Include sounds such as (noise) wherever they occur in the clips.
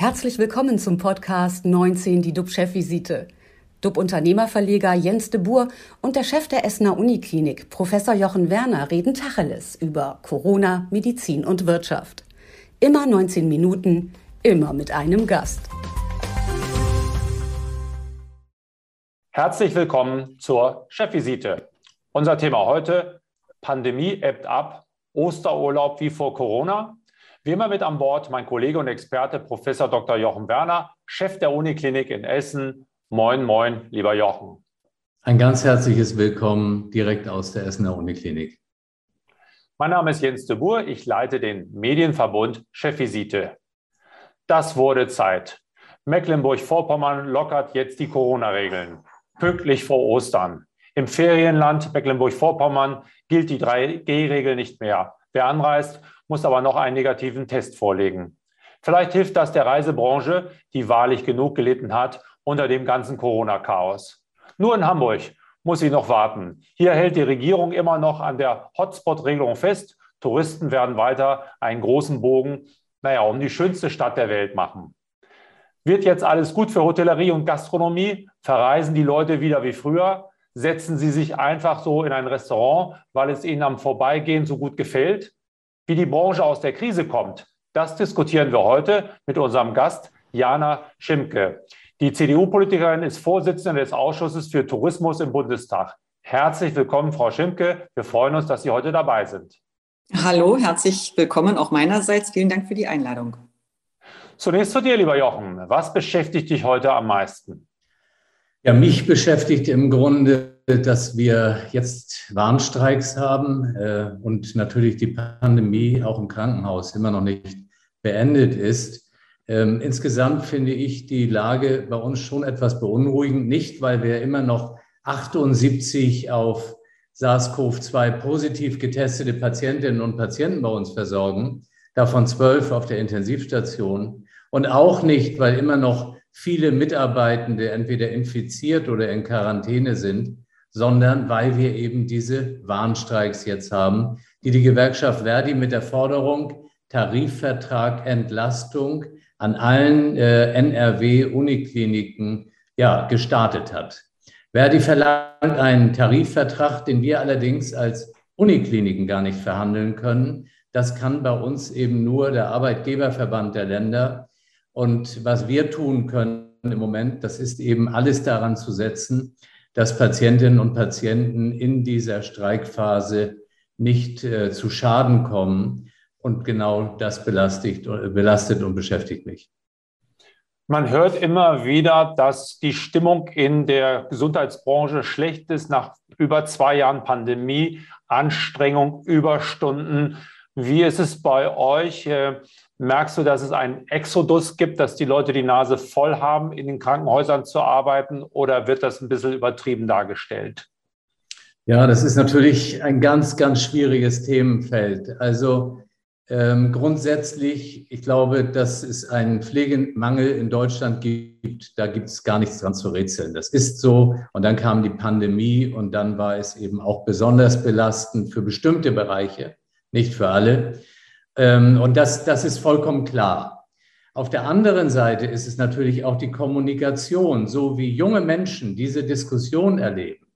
Herzlich willkommen zum Podcast 19, die DUB-Chefvisite. DUB-Unternehmerverleger Jens de Boer und der Chef der Essener Uniklinik, Professor Jochen Werner, reden Tacheles über Corona, Medizin und Wirtschaft. Immer 19 Minuten, immer mit einem Gast. Herzlich willkommen zur Chefvisite. Unser Thema heute: Pandemie ebbt ab, Osterurlaub wie vor Corona wie immer mit an Bord mein Kollege und Experte Professor Dr. Jochen Werner, Chef der Uniklinik in Essen. Moin, moin, lieber Jochen. Ein ganz herzliches Willkommen direkt aus der Essener Uniklinik. Mein Name ist Jens de Boer, ich leite den Medienverbund Chefvisite. Das wurde Zeit. Mecklenburg-Vorpommern lockert jetzt die Corona-Regeln. Pünktlich vor Ostern. Im Ferienland Mecklenburg-Vorpommern gilt die 3G-Regel nicht mehr. Wer anreist muss aber noch einen negativen Test vorlegen. Vielleicht hilft das der Reisebranche, die wahrlich genug gelitten hat unter dem ganzen Corona-Chaos. Nur in Hamburg muss sie noch warten. Hier hält die Regierung immer noch an der Hotspot-Regelung fest. Touristen werden weiter einen großen Bogen, naja, um die schönste Stadt der Welt machen. Wird jetzt alles gut für Hotellerie und Gastronomie? Verreisen die Leute wieder wie früher? Setzen sie sich einfach so in ein Restaurant, weil es ihnen am Vorbeigehen so gut gefällt? Wie die Branche aus der Krise kommt, das diskutieren wir heute mit unserem Gast Jana Schimke. Die CDU-Politikerin ist Vorsitzende des Ausschusses für Tourismus im Bundestag. Herzlich willkommen, Frau Schimke. Wir freuen uns, dass Sie heute dabei sind. Hallo, herzlich willkommen auch meinerseits. Vielen Dank für die Einladung. Zunächst zu dir, lieber Jochen. Was beschäftigt dich heute am meisten? Ja, mich beschäftigt im Grunde dass wir jetzt Warnstreiks haben äh, und natürlich die Pandemie auch im Krankenhaus immer noch nicht beendet ist. Ähm, insgesamt finde ich die Lage bei uns schon etwas beunruhigend, nicht weil wir immer noch 78 auf SARS-CoV-2 positiv getestete Patientinnen und Patienten bei uns versorgen, davon zwölf auf der Intensivstation. Und auch nicht, weil immer noch viele Mitarbeitende entweder infiziert oder in Quarantäne sind, sondern weil wir eben diese Warnstreiks jetzt haben, die die Gewerkschaft Verdi mit der Forderung Tarifvertrag Entlastung an allen äh, NRW-Unikliniken ja, gestartet hat. Verdi verlangt einen Tarifvertrag, den wir allerdings als Unikliniken gar nicht verhandeln können. Das kann bei uns eben nur der Arbeitgeberverband der Länder. Und was wir tun können im Moment, das ist eben alles daran zu setzen, dass Patientinnen und Patienten in dieser Streikphase nicht äh, zu Schaden kommen. Und genau das belastet, belastet und beschäftigt mich. Man hört immer wieder, dass die Stimmung in der Gesundheitsbranche schlecht ist nach über zwei Jahren Pandemie, Anstrengung, Überstunden. Wie ist es bei euch? Merkst du, dass es einen Exodus gibt, dass die Leute die Nase voll haben, in den Krankenhäusern zu arbeiten oder wird das ein bisschen übertrieben dargestellt? Ja, das ist natürlich ein ganz, ganz schwieriges Themenfeld. Also ähm, grundsätzlich, ich glaube, dass es einen Pflegemangel in Deutschland gibt. Da gibt es gar nichts dran zu rätseln. Das ist so. Und dann kam die Pandemie und dann war es eben auch besonders belastend für bestimmte Bereiche, nicht für alle. Ähm, und das, das ist vollkommen klar. Auf der anderen Seite ist es natürlich auch die Kommunikation, so wie junge Menschen diese Diskussion erleben.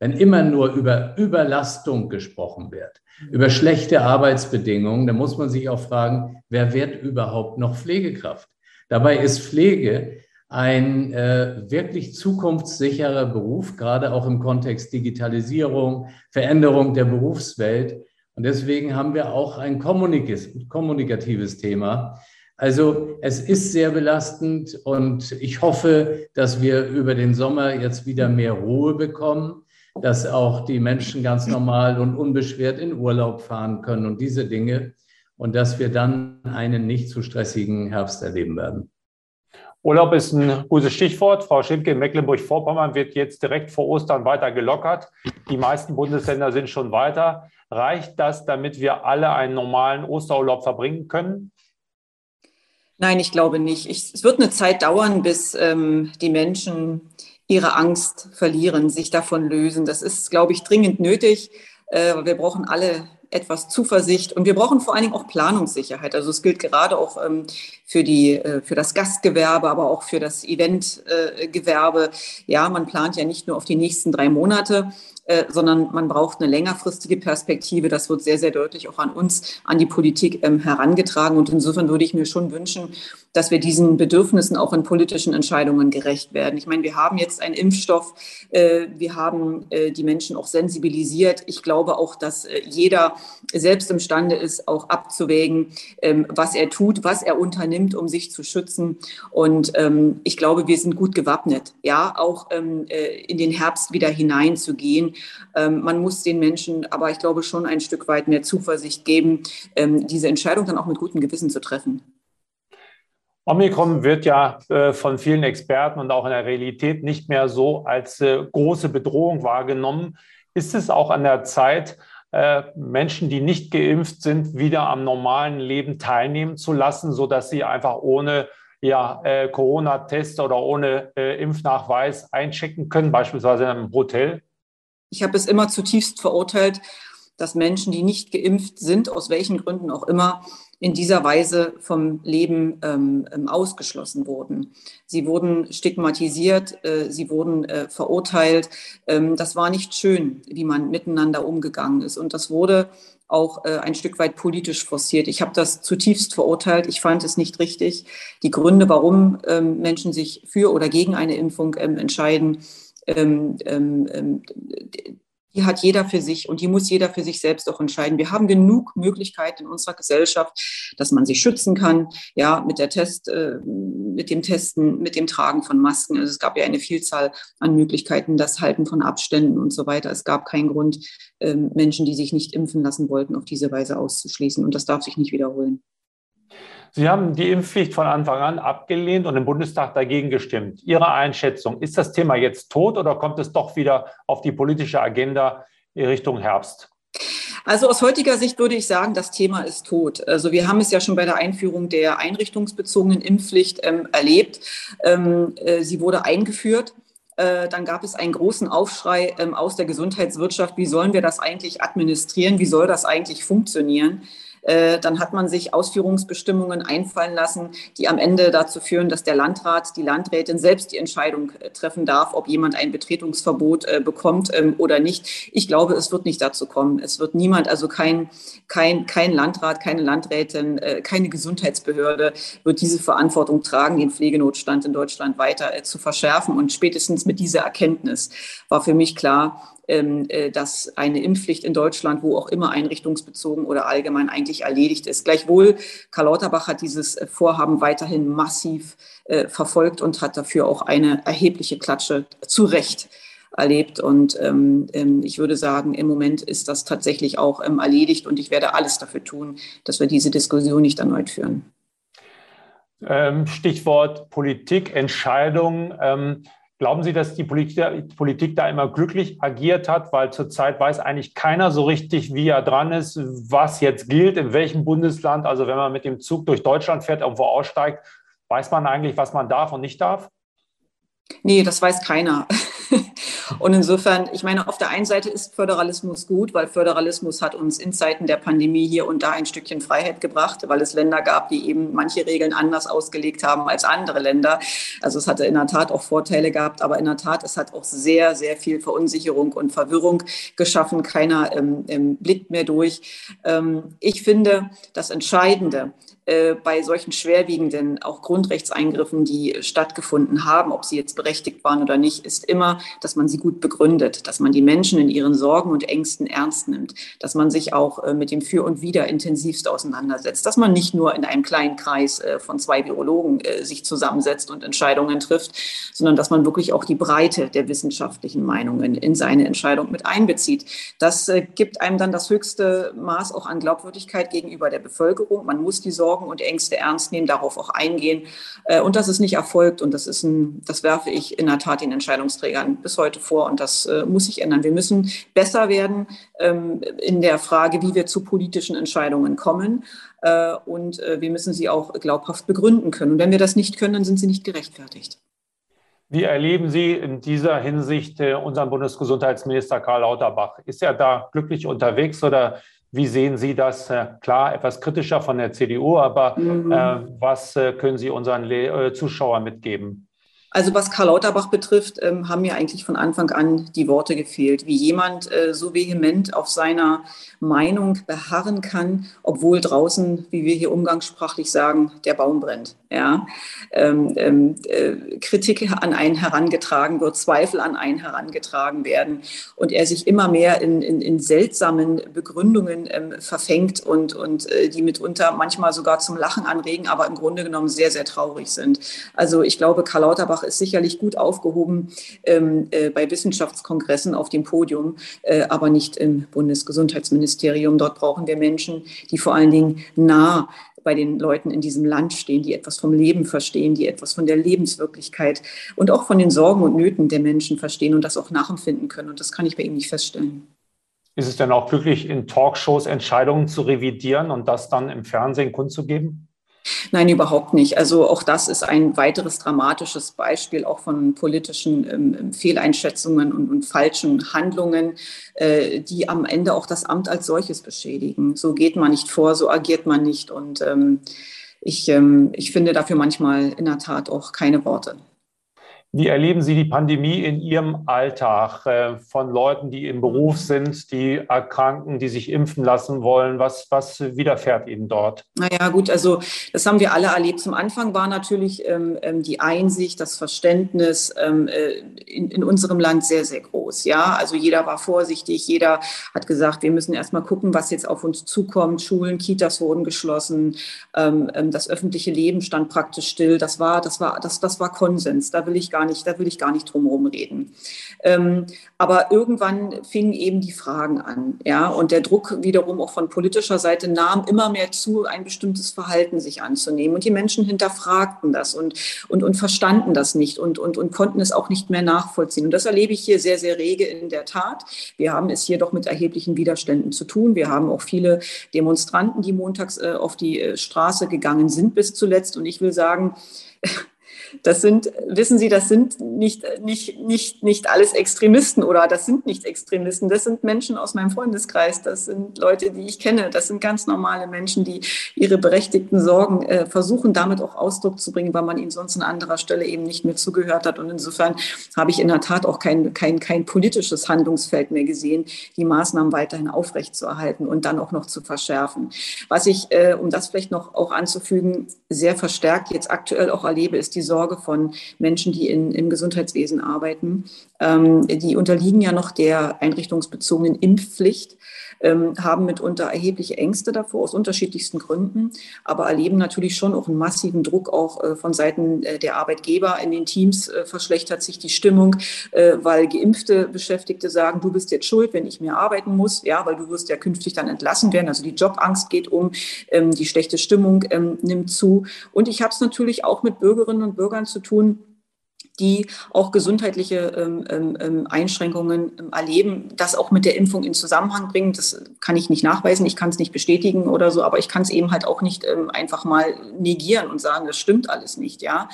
Wenn immer nur über Überlastung gesprochen wird, über schlechte Arbeitsbedingungen, dann muss man sich auch fragen, wer wird überhaupt noch Pflegekraft? Dabei ist Pflege ein äh, wirklich zukunftssicherer Beruf, gerade auch im Kontext Digitalisierung, Veränderung der Berufswelt. Und deswegen haben wir auch ein kommunikatives Thema. Also es ist sehr belastend und ich hoffe, dass wir über den Sommer jetzt wieder mehr Ruhe bekommen, dass auch die Menschen ganz normal und unbeschwert in Urlaub fahren können und diese Dinge und dass wir dann einen nicht zu stressigen Herbst erleben werden. Urlaub ist ein gutes Stichwort. Frau Schimke, in Mecklenburg-Vorpommern wird jetzt direkt vor Ostern weiter gelockert. Die meisten Bundesländer sind schon weiter. Reicht das, damit wir alle einen normalen Osterurlaub verbringen können? Nein, ich glaube nicht. Ich, es wird eine Zeit dauern, bis ähm, die Menschen ihre Angst verlieren, sich davon lösen. Das ist, glaube ich, dringend nötig. Äh, wir brauchen alle etwas Zuversicht und wir brauchen vor allen Dingen auch Planungssicherheit. Also es gilt gerade auch ähm, für, die, äh, für das Gastgewerbe, aber auch für das Eventgewerbe. Äh, ja, man plant ja nicht nur auf die nächsten drei Monate, äh, sondern man braucht eine längerfristige Perspektive. Das wird sehr, sehr deutlich auch an uns, an die Politik ähm, herangetragen. Und insofern würde ich mir schon wünschen, dass wir diesen Bedürfnissen auch in politischen Entscheidungen gerecht werden. Ich meine, wir haben jetzt einen Impfstoff, äh, wir haben äh, die Menschen auch sensibilisiert. Ich glaube auch, dass äh, jeder selbst imstande ist, auch abzuwägen, ähm, was er tut, was er unternimmt, um sich zu schützen. Und ähm, ich glaube, wir sind gut gewappnet, ja, auch ähm, äh, in den Herbst wieder hineinzugehen. Ähm, man muss den Menschen aber, ich glaube, schon ein Stück weit mehr Zuversicht geben, ähm, diese Entscheidung dann auch mit gutem Gewissen zu treffen. Omikron wird ja äh, von vielen Experten und auch in der Realität nicht mehr so als äh, große Bedrohung wahrgenommen. Ist es auch an der Zeit, äh, Menschen, die nicht geimpft sind, wieder am normalen Leben teilnehmen zu lassen, sodass sie einfach ohne ja, Corona-Test oder ohne Impfnachweis einchecken können, beispielsweise in einem Hotel? Ich habe es immer zutiefst verurteilt, dass Menschen, die nicht geimpft sind, aus welchen Gründen auch immer, in dieser Weise vom Leben ähm, ähm, ausgeschlossen wurden. Sie wurden stigmatisiert, äh, sie wurden äh, verurteilt. Ähm, das war nicht schön, wie man miteinander umgegangen ist. Und das wurde auch äh, ein Stück weit politisch forciert. Ich habe das zutiefst verurteilt. Ich fand es nicht richtig. Die Gründe, warum ähm, Menschen sich für oder gegen eine Impfung ähm, entscheiden, ähm, ähm, die hat jeder für sich und die muss jeder für sich selbst auch entscheiden. Wir haben genug Möglichkeiten in unserer Gesellschaft, dass man sich schützen kann, ja, mit der Test, äh, mit dem Testen, mit dem Tragen von Masken. Also es gab ja eine Vielzahl an Möglichkeiten, das Halten von Abständen und so weiter. Es gab keinen Grund, äh, Menschen, die sich nicht impfen lassen wollten, auf diese Weise auszuschließen. Und das darf sich nicht wiederholen. Sie haben die Impfpflicht von Anfang an abgelehnt und im Bundestag dagegen gestimmt. Ihre Einschätzung, ist das Thema jetzt tot oder kommt es doch wieder auf die politische Agenda Richtung Herbst? Also aus heutiger Sicht würde ich sagen, das Thema ist tot. Also wir haben es ja schon bei der Einführung der einrichtungsbezogenen Impfpflicht ähm, erlebt. Ähm, äh, sie wurde eingeführt. Äh, dann gab es einen großen Aufschrei ähm, aus der Gesundheitswirtschaft. Wie sollen wir das eigentlich administrieren? Wie soll das eigentlich funktionieren? Äh, dann hat man sich Ausführungsbestimmungen einfallen lassen, die am Ende dazu führen, dass der Landrat, die Landrätin selbst die Entscheidung äh, treffen darf, ob jemand ein Betretungsverbot äh, bekommt ähm, oder nicht. Ich glaube, es wird nicht dazu kommen. Es wird niemand, also kein, kein, kein Landrat, keine Landrätin, keine Gesundheitsbehörde wird diese Verantwortung tragen, den Pflegenotstand in Deutschland weiter zu verschärfen. Und spätestens mit dieser Erkenntnis war für mich klar, dass eine Impfpflicht in Deutschland, wo auch immer einrichtungsbezogen oder allgemein eigentlich erledigt ist. Gleichwohl, Karl Lauterbach hat dieses äh, Vorhaben weiterhin massiv äh, verfolgt und hat dafür auch eine erhebliche Klatsche zu Recht erlebt. Und ähm, ähm, ich würde sagen, im Moment ist das tatsächlich auch ähm, erledigt und ich werde alles dafür tun, dass wir diese Diskussion nicht erneut führen. Ähm, Stichwort Politik, Entscheidungen. Glauben Sie, dass die Politik, Politik, da immer glücklich agiert hat? Weil zurzeit weiß eigentlich keiner so richtig, wie er dran ist, was jetzt gilt, in welchem Bundesland. Also wenn man mit dem Zug durch Deutschland fährt, irgendwo aussteigt, weiß man eigentlich, was man darf und nicht darf? Nee, das weiß keiner. Und insofern, ich meine, auf der einen Seite ist Föderalismus gut, weil Föderalismus hat uns in Zeiten der Pandemie hier und da ein Stückchen Freiheit gebracht, weil es Länder gab, die eben manche Regeln anders ausgelegt haben als andere Länder. Also es hatte in der Tat auch Vorteile gehabt, aber in der Tat, es hat auch sehr, sehr viel Verunsicherung und Verwirrung geschaffen. Keiner ähm, ähm, blickt mehr durch. Ähm, ich finde, das Entscheidende äh, bei solchen schwerwiegenden auch Grundrechtseingriffen, die stattgefunden haben, ob sie jetzt berechtigt waren oder nicht, ist immer, dass man sie gut begründet, dass man die Menschen in ihren Sorgen und Ängsten ernst nimmt, dass man sich auch äh, mit dem Für und Wider intensivst auseinandersetzt, dass man nicht nur in einem kleinen Kreis äh, von zwei Virologen sich zusammensetzt und Entscheidungen trifft, sondern dass man wirklich auch die Breite der wissenschaftlichen Meinungen in seine Entscheidung mit einbezieht. Das gibt einem dann das höchste Maß auch an Glaubwürdigkeit gegenüber der Bevölkerung. Man muss die Sorgen Sorgen und Ängste ernst nehmen, darauf auch eingehen. Äh, und das ist nicht erfolgt und das ist ein, das werfe ich in der Tat den Entscheidungsträgern bis heute vor und das äh, muss sich ändern. Wir müssen besser werden ähm, in der Frage, wie wir zu politischen Entscheidungen kommen äh, und wir müssen sie auch glaubhaft begründen können. Und wenn wir das nicht können, dann sind sie nicht gerechtfertigt. Wie erleben Sie in dieser Hinsicht unseren Bundesgesundheitsminister Karl Lauterbach? Ist er da glücklich unterwegs oder Wie sehen Sie das? Äh, klar, etwas kritischer von der CDU, aber mhm. äh, was äh, können Sie unseren Le äh, Zuschauern mitgeben? Also was Karl Lauterbach betrifft, ähm, haben mir eigentlich von Anfang an die Worte gefehlt, wie jemand äh, so vehement auf seiner Meinung beharren kann, obwohl draußen, wie wir hier umgangssprachlich sagen, der Baum brennt. Ja? Ähm, ähm, äh, Kritik an einen herangetragen wird, Zweifel an einen herangetragen werden und er sich immer mehr in, in, in seltsamen Begründungen ähm, verfängt und, und äh, die mitunter manchmal sogar zum Lachen anregen, aber im Grunde genommen sehr, sehr traurig sind. Also ich glaube, Karl Lauterbach ist sicherlich gut aufgehoben ähm, äh, bei Wissenschaftskongressen auf dem Podium, äh, aber nicht im Bundesgesundheitsministerium. Ministerium. Dort brauchen wir Menschen, die vor allen Dingen nah bei den Leuten in diesem Land stehen, die etwas vom Leben verstehen, die etwas von der Lebenswirklichkeit und auch von den Sorgen und Nöten der Menschen verstehen und das auch nachempfinden können. Und das kann ich bei ihm nicht feststellen. Ist es denn auch glücklich, in Talkshows Entscheidungen zu revidieren und das dann im Fernsehen kundzugeben? Nein, überhaupt nicht. Also auch das ist ein weiteres dramatisches Beispiel auch von politischen ähm, Fehleinschätzungen und, und, falschen Handlungen, äh, die am Ende auch das Amt als solches beschädigen. So geht man nicht vor, so agiert man nicht. Und ähm, ich, ähm, ich finde dafür manchmal in der Tat auch keine Worte. Wie erleben Sie die Pandemie in Ihrem Alltag äh, von Leuten, die im Beruf sind, die erkranken, die sich impfen lassen wollen? Was, was widerfährt Ihnen dort? Naja, gut, also das haben wir alle erlebt. Zum Anfang war natürlich ähm, ähm, die Einsicht, das Verständnis ähm, äh, in, in, unserem Land sehr, sehr groß. Ja, also jeder war vorsichtig, jeder hat gesagt, wir müssen erst mal gucken, was jetzt auf uns zukommt. Schulen, Kitas wurden geschlossen, ähm, ähm, das öffentliche Leben stand praktisch still. Das war, das war, das, das war Konsens. Da will ich gar gar nicht, da will ich gar nicht drum herum reden. Ähm, aber irgendwann fingen eben die Fragen an, ja, und der Druck wiederum auch von politischer Seite nahm immer mehr zu, ein bestimmtes Verhalten sich anzunehmen. Und die Menschen hinterfragten das und, und, und verstanden das nicht und, und, und konnten es auch nicht mehr nachvollziehen. Und das erlebe ich hier sehr, sehr rege in der Tat. Wir haben es hier doch mit erheblichen Widerständen zu tun. Wir haben auch viele Demonstranten, die montags äh, auf die äh, Straße gegangen sind bis zuletzt. Und ich will sagen, (laughs) das sind, wissen Sie, das sind nicht, nicht, nicht, nicht alles Extremisten oder das sind nicht Extremisten. Das sind Menschen aus meinem Freundeskreis. Das sind Leute, die ich kenne. Das sind ganz normale Menschen, die ihre berechtigten Sorgen äh, versuchen, damit auch Ausdruck zu bringen, weil man ihnen sonst an anderer Stelle eben nicht mehr zugehört hat. Und insofern habe ich in der Tat auch kein, kein, kein politisches Handlungsfeld mehr gesehen, die Maßnahmen weiterhin aufrechtzuerhalten und dann auch noch zu verschärfen. Was ich, äh, um das vielleicht noch auch anzufügen, sehr verstärkt jetzt aktuell auch erlebe, ist die Sorge, Sorge von Menschen, die in, im Gesundheitswesen arbeiten. Ähm, die unterliegen ja noch der einrichtungsbezogenen Impfpflicht, ähm, haben mitunter erhebliche Ängste davor aus unterschiedlichsten Gründen, aber erleben natürlich schon auch einen massiven Druck auch äh, von Seiten äh, der Arbeitgeber. In den Teams äh, verschlechtert sich die Stimmung, äh, weil geimpfte Beschäftigte sagen, du bist jetzt schuld, wenn ich mehr arbeiten muss, ja, weil du wirst ja künftig dann entlassen werden. Also die Jobangst geht um, ähm, die schlechte Stimmung ähm, nimmt zu. Und ich habe es natürlich auch mit Bürgerinnen und Bürgern Bürgern zu tun, die auch gesundheitliche ähm, ähm, ähm, Einschränkungen ähm, erleben, das auch mit der Impfung in Zusammenhang bringen. Das kann ich nicht nachweisen, ich kann es nicht bestätigen oder so, aber ich kann es eben halt auch nicht ähm, einfach mal negieren und sagen, das stimmt alles nicht, ja.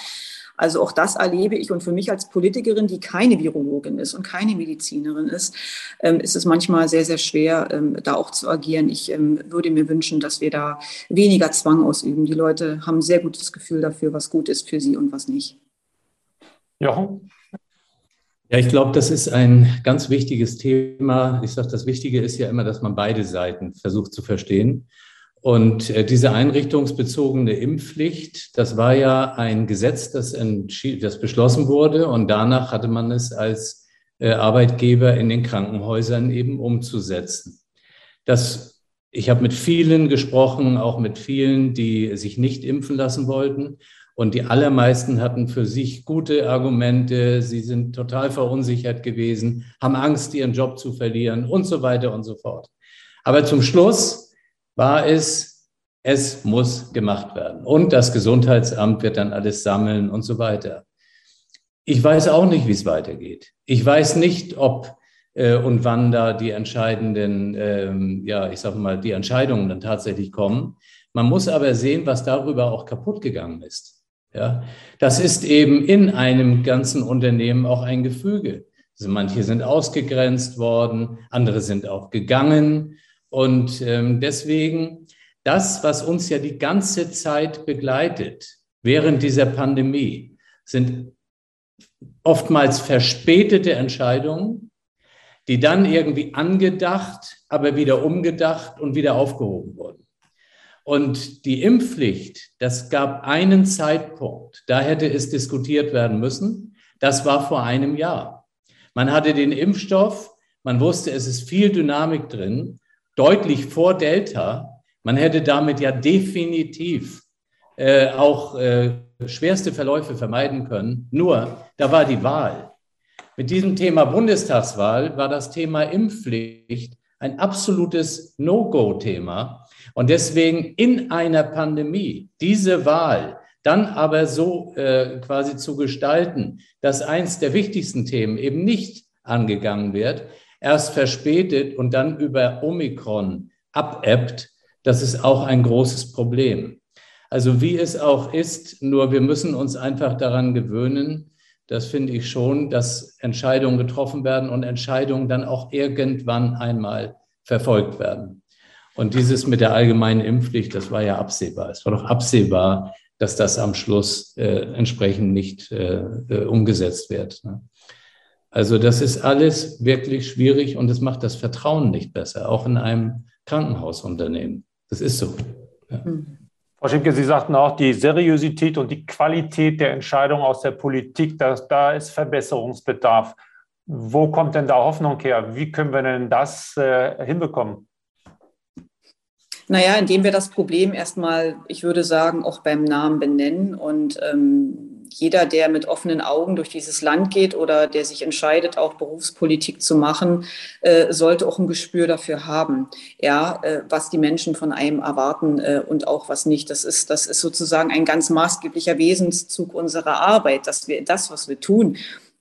Also auch das erlebe ich und für mich als Politikerin, die keine Virologin ist und keine Medizinerin ist, ähm, ist es manchmal sehr, sehr schwer, da auch zu agieren. Ich würde mir wünschen, dass wir da weniger Zwang ausüben. Die Leute haben ein sehr gutes Gefühl dafür, was gut ist für sie und was nicht. Jochen? Ja, ich glaube, das ist ein ganz wichtiges Thema. Ich sage, das Wichtige ist ja immer, dass man beide Seiten versucht zu verstehen. Und äh, diese einrichtungsbezogene Impfpflicht, das war ja ein Gesetz, das, das beschlossen wurde und danach hatte man es als äh, Arbeitgeber in den Krankenhäusern eben umzusetzen. Das, ich habe mit vielen gesprochen, auch mit vielen, die sich nicht impfen lassen wollten. Und die allermeisten hatten für sich gute Argumente. Sie sind total verunsichert gewesen, haben Angst, ihren Job zu verlieren und so weiter und so fort. Aber zum Schluss war es, es muss gemacht werden. Und das Gesundheitsamt wird dann alles sammeln und so weiter. Ich weiß auch nicht, wie es weitergeht. Ich weiß nicht, ob äh, und wann da die entscheidenden, ähm, ja, ich sag mal, die Entscheidungen dann tatsächlich kommen. Man muss aber sehen, was darüber auch kaputt gegangen ist. Ja, das ist eben in einem ganzen Unternehmen auch ein Gefüge. Also manche sind ausgegrenzt worden, andere sind auch gegangen. Und ähm, deswegen, das, was uns ja die ganze Zeit begleitet während dieser Pandemie, sind oftmals verspätete Entscheidungen, die dann irgendwie angedacht, aber wieder umgedacht und wieder aufgehoben wurden. Und die Impfpflicht, das gab einen Zeitpunkt, da hätte es diskutiert werden müssen. Das war vor einem Jahr. Man hatte den Impfstoff, man wusste, es ist viel Dynamik drin, deutlich vor Delta. Man hätte damit ja definitiv äh, auch äh, schwerste Verläufe vermeiden können. Nur, da war die Wahl. Mit diesem Thema Bundestagswahl war das Thema Impfpflicht ein absolutes No-Go-Thema. Und deswegen in einer Pandemie diese Wahl dann aber so äh, quasi zu gestalten, dass eins der wichtigsten Themen eben nicht angegangen wird, erst verspätet und dann über Omikron abebbt, das ist auch ein großes Problem. Also wie es auch ist, nur wir müssen uns einfach daran gewöhnen, das finde ich schon, dass Entscheidungen getroffen werden und Entscheidungen dann auch irgendwann einmal verfolgt werden. Und dieses mit der allgemeinen Impfpflicht, das war ja absehbar. Es war doch absehbar, dass das am Schluss äh, entsprechend nicht äh, äh umgesetzt wird. Ne? Also das ist alles wirklich schwierig und es macht das Vertrauen nicht besser, auch in einem Krankenhausunternehmen. Das ist so. Ja. Mhm. Frau Schimke, Sie sagten auch, die Seriosität und die Qualität der Entscheidungen aus der Politik, das, da ist Verbesserungsbedarf. Wo kommt denn da Hoffnung her? Wie können wir denn das äh, hinbekommen? Naja, indem wir das Problem erstmal, ich würde sagen, auch beim Namen benennen und ähm, jeder, der mit offenen Augen durch dieses Land geht oder der sich entscheidet, auch Berufspolitik zu machen, äh, sollte auch ein Gespür dafür haben, ja, äh, was die Menschen von einem erwarten äh, und auch was nicht. Das ist, das ist sozusagen ein ganz maßgeblicher Wesenszug unserer Arbeit, dass wir das, was wir tun,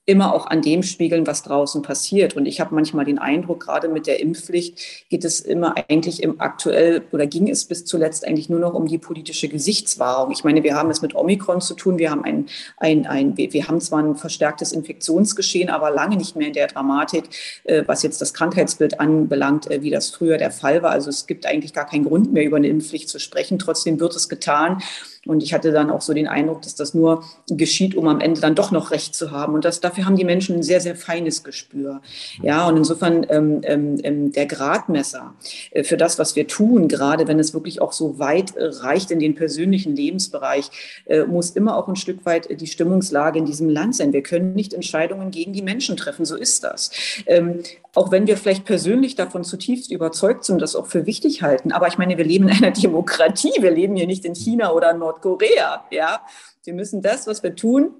immer auch an dem spiegeln, was draußen passiert. Und ich habe manchmal den Eindruck, gerade mit der Impfpflicht geht es immer eigentlich im aktuell oder ging es bis zuletzt eigentlich nur noch um die politische Gesichtswahrung. Ich meine, wir haben es mit Omikron zu tun. Wir haben ein, ein, ein wir haben zwar ein verstärktes Infektionsgeschehen, aber lange nicht mehr in der Dramatik, äh, was jetzt das Krankheitsbild anbelangt, äh, wie das früher der Fall war. Also es gibt eigentlich gar keinen Grund mehr über eine Impfpflicht zu sprechen. Trotzdem wird es getan. Und ich hatte dann auch so den Eindruck, dass das nur geschieht, um am Ende dann doch noch Recht zu haben. Und das, dafür haben die Menschen ein sehr, sehr feines Gespür. Ja, und insofern ähm, ähm, ähm der Gradmesser äh, für das, was wir tun, gerade wenn es wirklich auch so weit äh, reicht in den persönlichen Lebensbereich, äh, muss immer auch ein Stück weit äh, die Stimmungslage in diesem Land sein. Wir können nicht Entscheidungen gegen die Menschen treffen. So ist das. Ähm, auch wenn wir vielleicht persönlich davon zutiefst überzeugt sind, das auch für wichtig halten. Aber ich meine, wir leben in einer (laughs) Demokratie. Wir leben hier nicht in China oder Nordkorea. Ja, wir müssen das, was wir tun,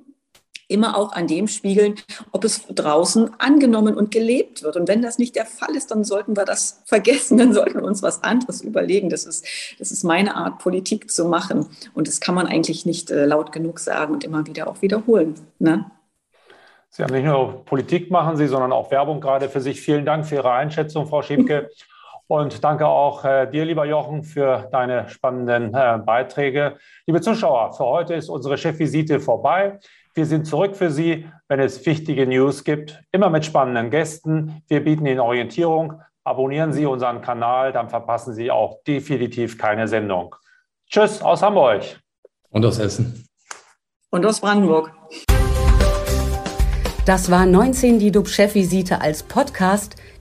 immer auch an dem spiegeln, ob es draußen angenommen und gelebt wird. Und wenn das nicht der Fall ist, dann sollten wir das vergessen, dann sollten wir uns was anderes überlegen. Das ist, das ist meine Art, Politik zu machen. Und das kann man eigentlich nicht äh, laut genug sagen und immer wieder auch wiederholen. Ne? Sie haben nicht nur Politik machen Sie, sondern auch Werbung gerade für sich. Vielen Dank für Ihre Einschätzung, Frau Schiebke. (laughs) Und danke auch äh, dir, lieber Jochen, für deine spannenden äh, Beiträge. Liebe Zuschauer, für heute ist unsere Chefvisite vorbei. Wir sind zurück für Sie, wenn es wichtige News gibt, immer mit spannenden Gästen. Wir bieten Ihnen Orientierung. Abonnieren Sie unseren Kanal, dann verpassen Sie auch definitiv keine Sendung. Tschüss aus Hamburg. Und aus Essen. Und aus Brandenburg. Das war 19 die DUB-Chefvisite als Podcast.